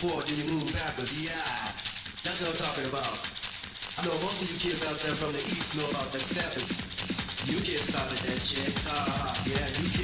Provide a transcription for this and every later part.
forward, then you move backwards, yeah. That's what I'm talking about. I know most of you kids out there from the east know about that stepping. You can't stop it, that shit. Uh, yeah, you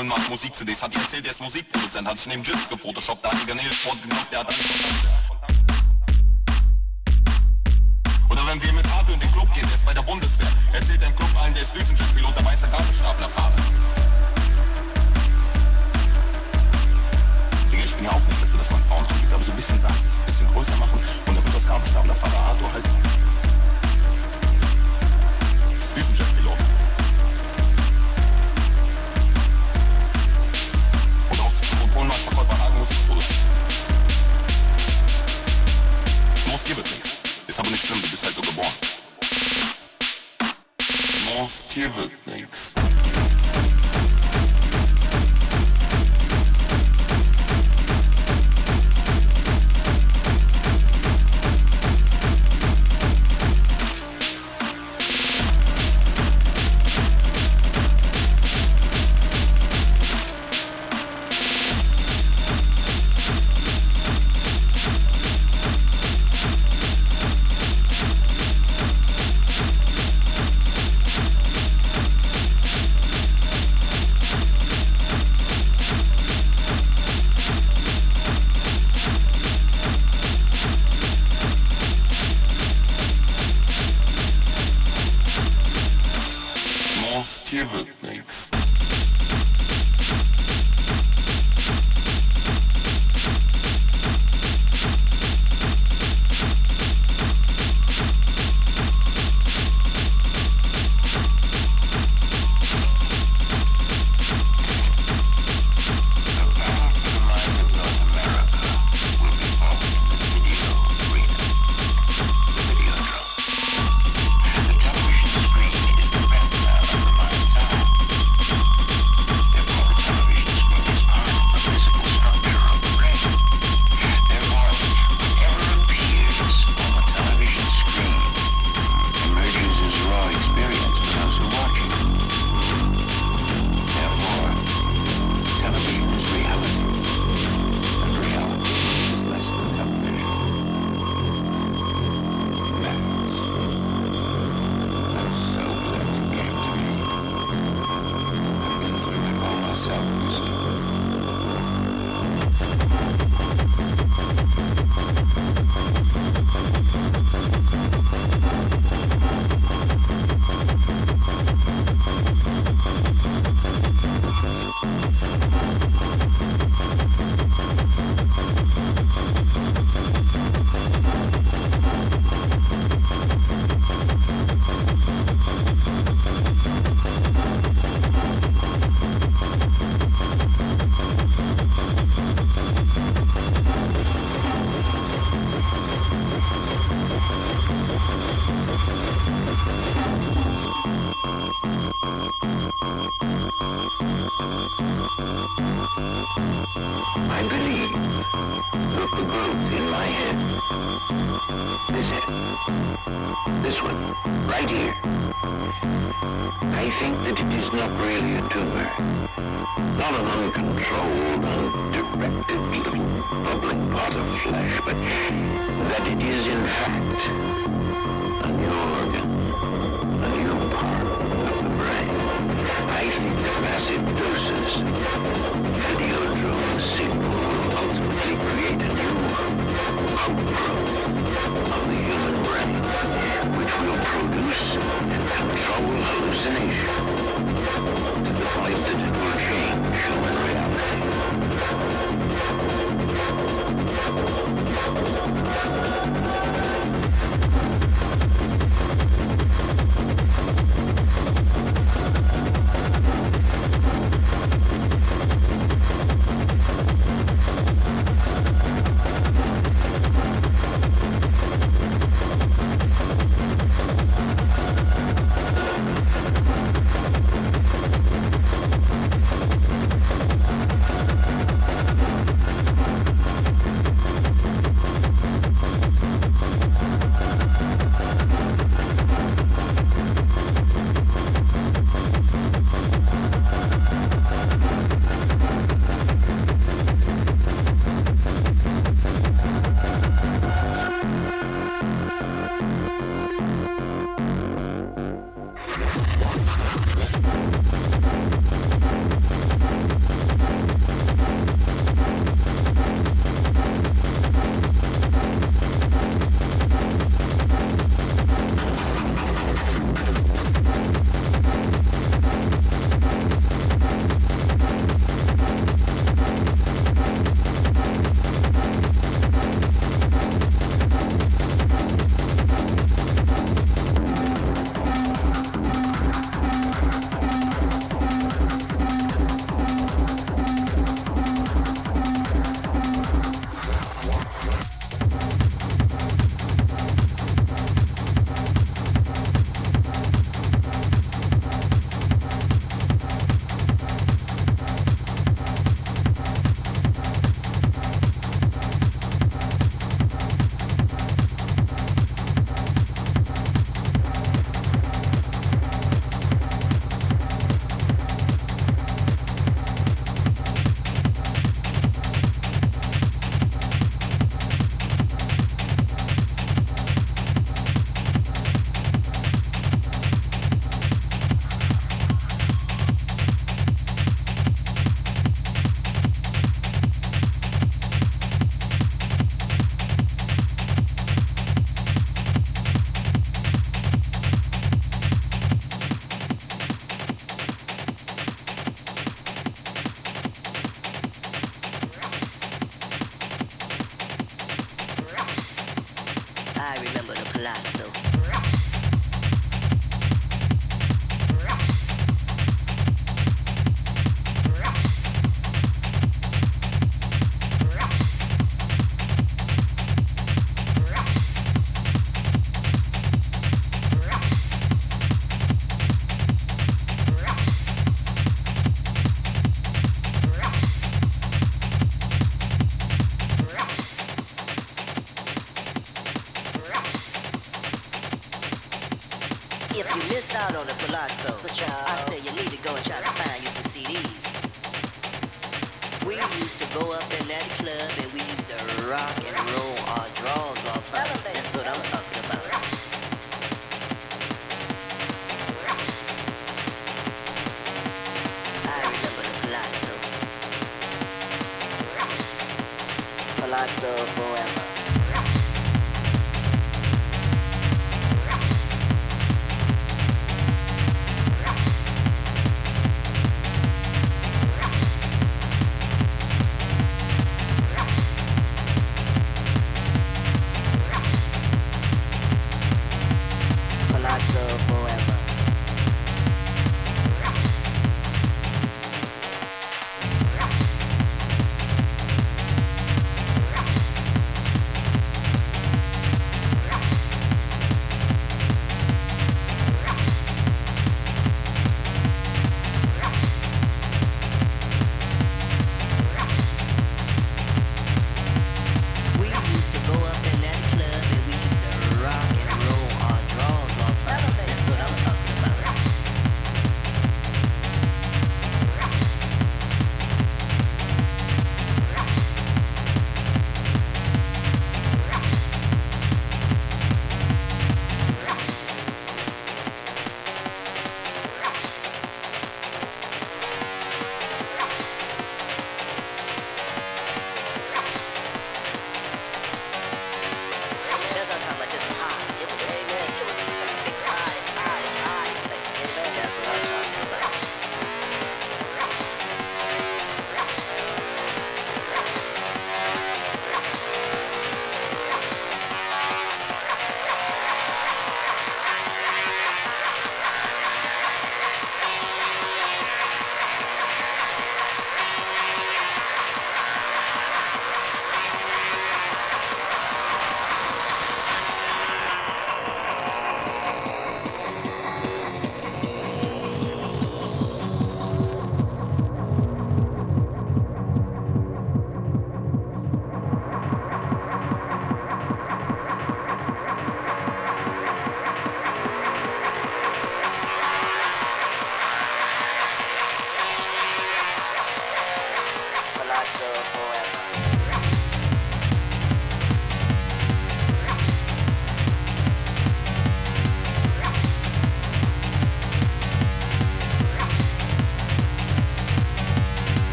Polen macht Musik-CDs, hat erzählt, der ist Musikproduzent, hat sich neben Jizz gefotoshoppt, da hat er Garnele Sport gemacht, der hat dann...